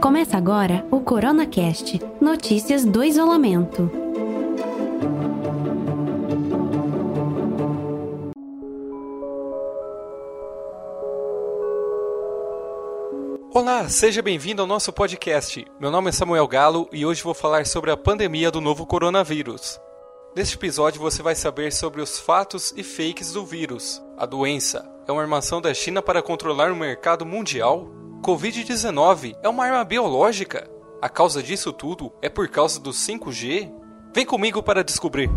Começa agora o CoronaCast Notícias do Isolamento. Olá, seja bem-vindo ao nosso podcast. Meu nome é Samuel Galo e hoje vou falar sobre a pandemia do novo coronavírus. Neste episódio você vai saber sobre os fatos e fakes do vírus. A doença é uma armação da China para controlar o mercado mundial? Covid-19 é uma arma biológica? A causa disso tudo é por causa do 5G? Vem comigo para descobrir.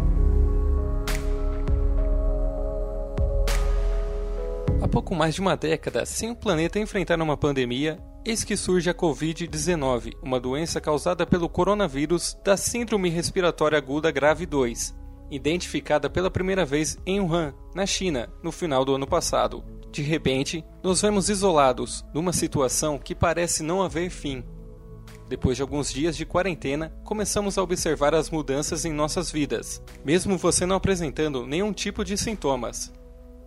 Há pouco mais de uma década, sem o planeta enfrentar uma pandemia, eis que surge a Covid-19, uma doença causada pelo coronavírus da Síndrome Respiratória Aguda Grave 2, identificada pela primeira vez em Wuhan, na China, no final do ano passado. De repente, nos vemos isolados, numa situação que parece não haver fim. Depois de alguns dias de quarentena, começamos a observar as mudanças em nossas vidas, mesmo você não apresentando nenhum tipo de sintomas.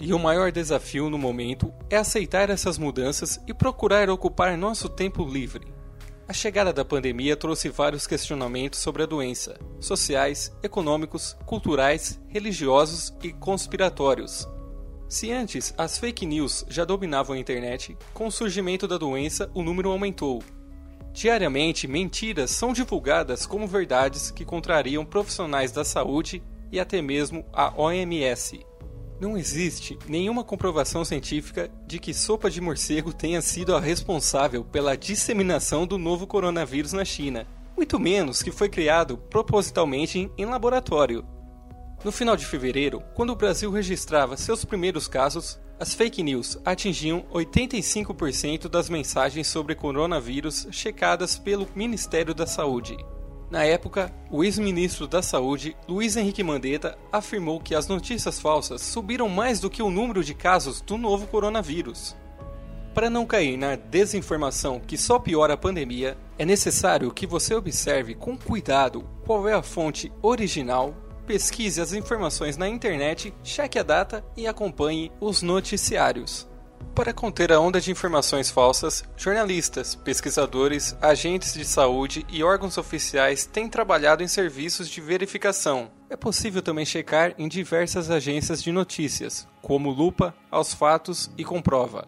E o maior desafio no momento é aceitar essas mudanças e procurar ocupar nosso tempo livre. A chegada da pandemia trouxe vários questionamentos sobre a doença, sociais, econômicos, culturais, religiosos e conspiratórios. Se antes as fake news já dominavam a internet, com o surgimento da doença o número aumentou. Diariamente, mentiras são divulgadas como verdades que contrariam profissionais da saúde e até mesmo a OMS. Não existe nenhuma comprovação científica de que sopa de morcego tenha sido a responsável pela disseminação do novo coronavírus na China, muito menos que foi criado propositalmente em laboratório. No final de fevereiro, quando o Brasil registrava seus primeiros casos, as fake news atingiam 85% das mensagens sobre coronavírus checadas pelo Ministério da Saúde. Na época, o ex-ministro da Saúde, Luiz Henrique Mandetta, afirmou que as notícias falsas subiram mais do que o número de casos do novo coronavírus. Para não cair na desinformação que só piora a pandemia, é necessário que você observe com cuidado qual é a fonte original, pesquise as informações na internet, cheque a data e acompanhe os noticiários. Para conter a onda de informações falsas, jornalistas, pesquisadores, agentes de saúde e órgãos oficiais têm trabalhado em serviços de verificação. É possível também checar em diversas agências de notícias, como Lupa, Aos Fatos e Comprova.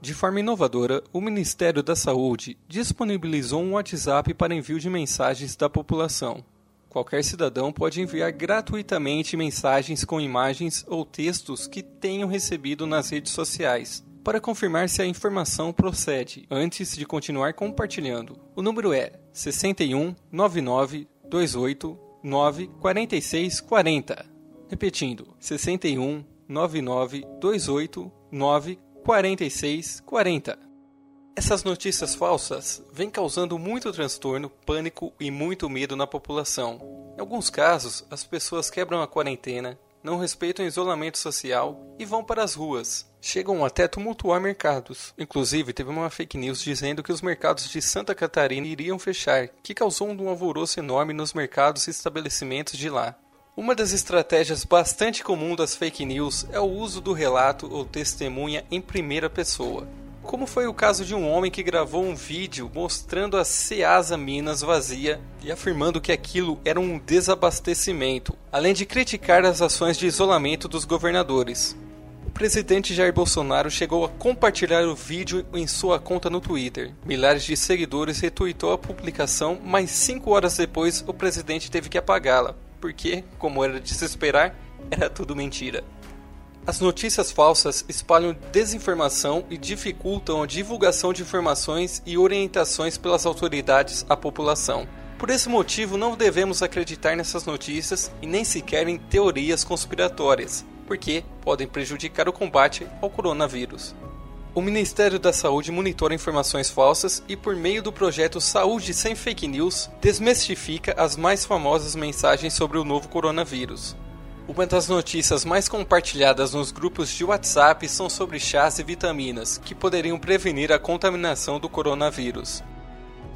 De forma inovadora, o Ministério da Saúde disponibilizou um WhatsApp para envio de mensagens da população. Qualquer cidadão pode enviar gratuitamente mensagens com imagens ou textos que tenham recebido nas redes sociais, para confirmar se a informação procede, antes de continuar compartilhando. O número é 61 99 28 9 46 40. Repetindo, 61 99 28 9 46 40. Essas notícias falsas vêm causando muito transtorno, pânico e muito medo na população. Em alguns casos, as pessoas quebram a quarentena, não respeitam o isolamento social e vão para as ruas. Chegam até tumultuar mercados. Inclusive, teve uma fake news dizendo que os mercados de Santa Catarina iriam fechar, que causou um alvoroço enorme nos mercados e estabelecimentos de lá. Uma das estratégias bastante comum das fake news é o uso do relato ou testemunha em primeira pessoa como foi o caso de um homem que gravou um vídeo mostrando a Ceasa Minas vazia e afirmando que aquilo era um desabastecimento, além de criticar as ações de isolamento dos governadores. O presidente Jair Bolsonaro chegou a compartilhar o vídeo em sua conta no Twitter. Milhares de seguidores retweetou a publicação, mas cinco horas depois o presidente teve que apagá-la, porque, como era de se esperar, era tudo mentira. As notícias falsas espalham desinformação e dificultam a divulgação de informações e orientações pelas autoridades à população. Por esse motivo, não devemos acreditar nessas notícias e nem sequer em teorias conspiratórias, porque podem prejudicar o combate ao coronavírus. O Ministério da Saúde monitora informações falsas e, por meio do projeto Saúde Sem Fake News, desmistifica as mais famosas mensagens sobre o novo coronavírus. Uma das notícias mais compartilhadas nos grupos de WhatsApp são sobre chás e vitaminas, que poderiam prevenir a contaminação do coronavírus.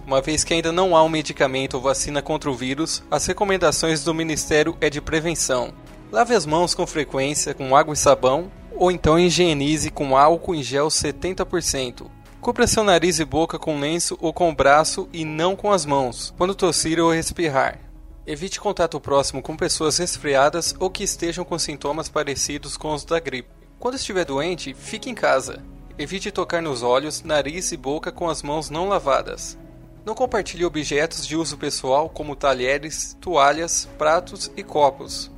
Uma vez que ainda não há um medicamento ou vacina contra o vírus, as recomendações do Ministério é de prevenção. Lave as mãos com frequência com água e sabão, ou então higienize com álcool em gel 70%. Cubra seu nariz e boca com lenço ou com o braço e não com as mãos, quando tossir ou espirrar. Evite contato próximo com pessoas resfriadas ou que estejam com sintomas parecidos com os da gripe. Quando estiver doente, fique em casa. Evite tocar nos olhos, nariz e boca com as mãos não lavadas. Não compartilhe objetos de uso pessoal como talheres, toalhas, pratos e copos.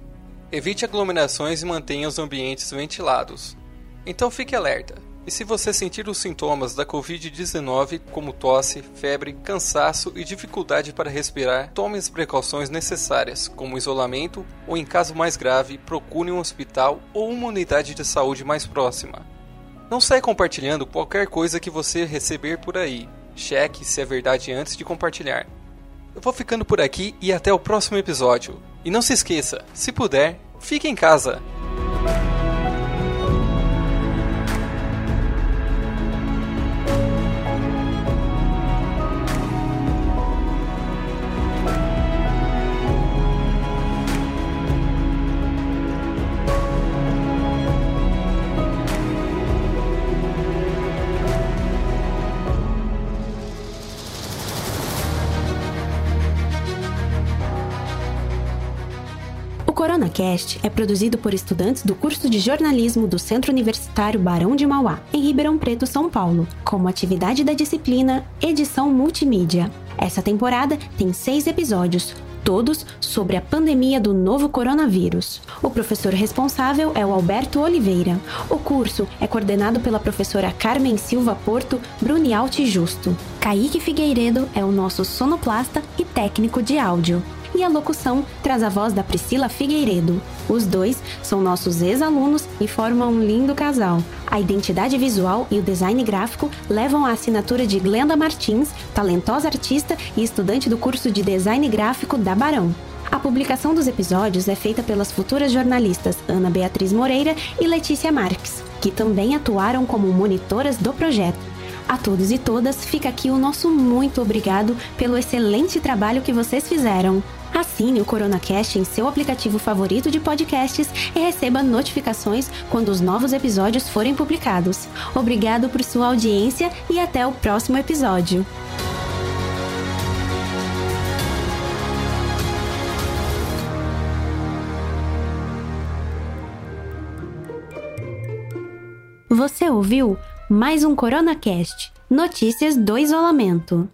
Evite aglomerações e mantenha os ambientes ventilados. Então fique alerta. E se você sentir os sintomas da Covid-19, como tosse, febre, cansaço e dificuldade para respirar, tome as precauções necessárias, como isolamento ou, em caso mais grave, procure um hospital ou uma unidade de saúde mais próxima. Não saia compartilhando qualquer coisa que você receber por aí. Cheque se é verdade antes de compartilhar. Eu vou ficando por aqui e até o próximo episódio. E não se esqueça, se puder, fique em casa. CoronaCast é produzido por estudantes do curso de jornalismo do Centro Universitário Barão de Mauá, em Ribeirão Preto, São Paulo, como atividade da disciplina Edição Multimídia. Essa temporada tem seis episódios, todos sobre a pandemia do novo coronavírus. O professor responsável é o Alberto Oliveira. O curso é coordenado pela professora Carmen Silva Porto Brunialti Justo. Kaique Figueiredo é o nosso sonoplasta e técnico de áudio e a locução traz a voz da Priscila Figueiredo. Os dois são nossos ex-alunos e formam um lindo casal. A identidade visual e o design gráfico levam a assinatura de Glenda Martins, talentosa artista e estudante do curso de design gráfico da Barão. A publicação dos episódios é feita pelas futuras jornalistas Ana Beatriz Moreira e Letícia Marques, que também atuaram como monitoras do projeto. A todos e todas, fica aqui o nosso muito obrigado pelo excelente trabalho que vocês fizeram. Assine o CoronaCast em seu aplicativo favorito de podcasts e receba notificações quando os novos episódios forem publicados. Obrigado por sua audiência e até o próximo episódio. Você ouviu mais um CoronaCast Notícias do Isolamento.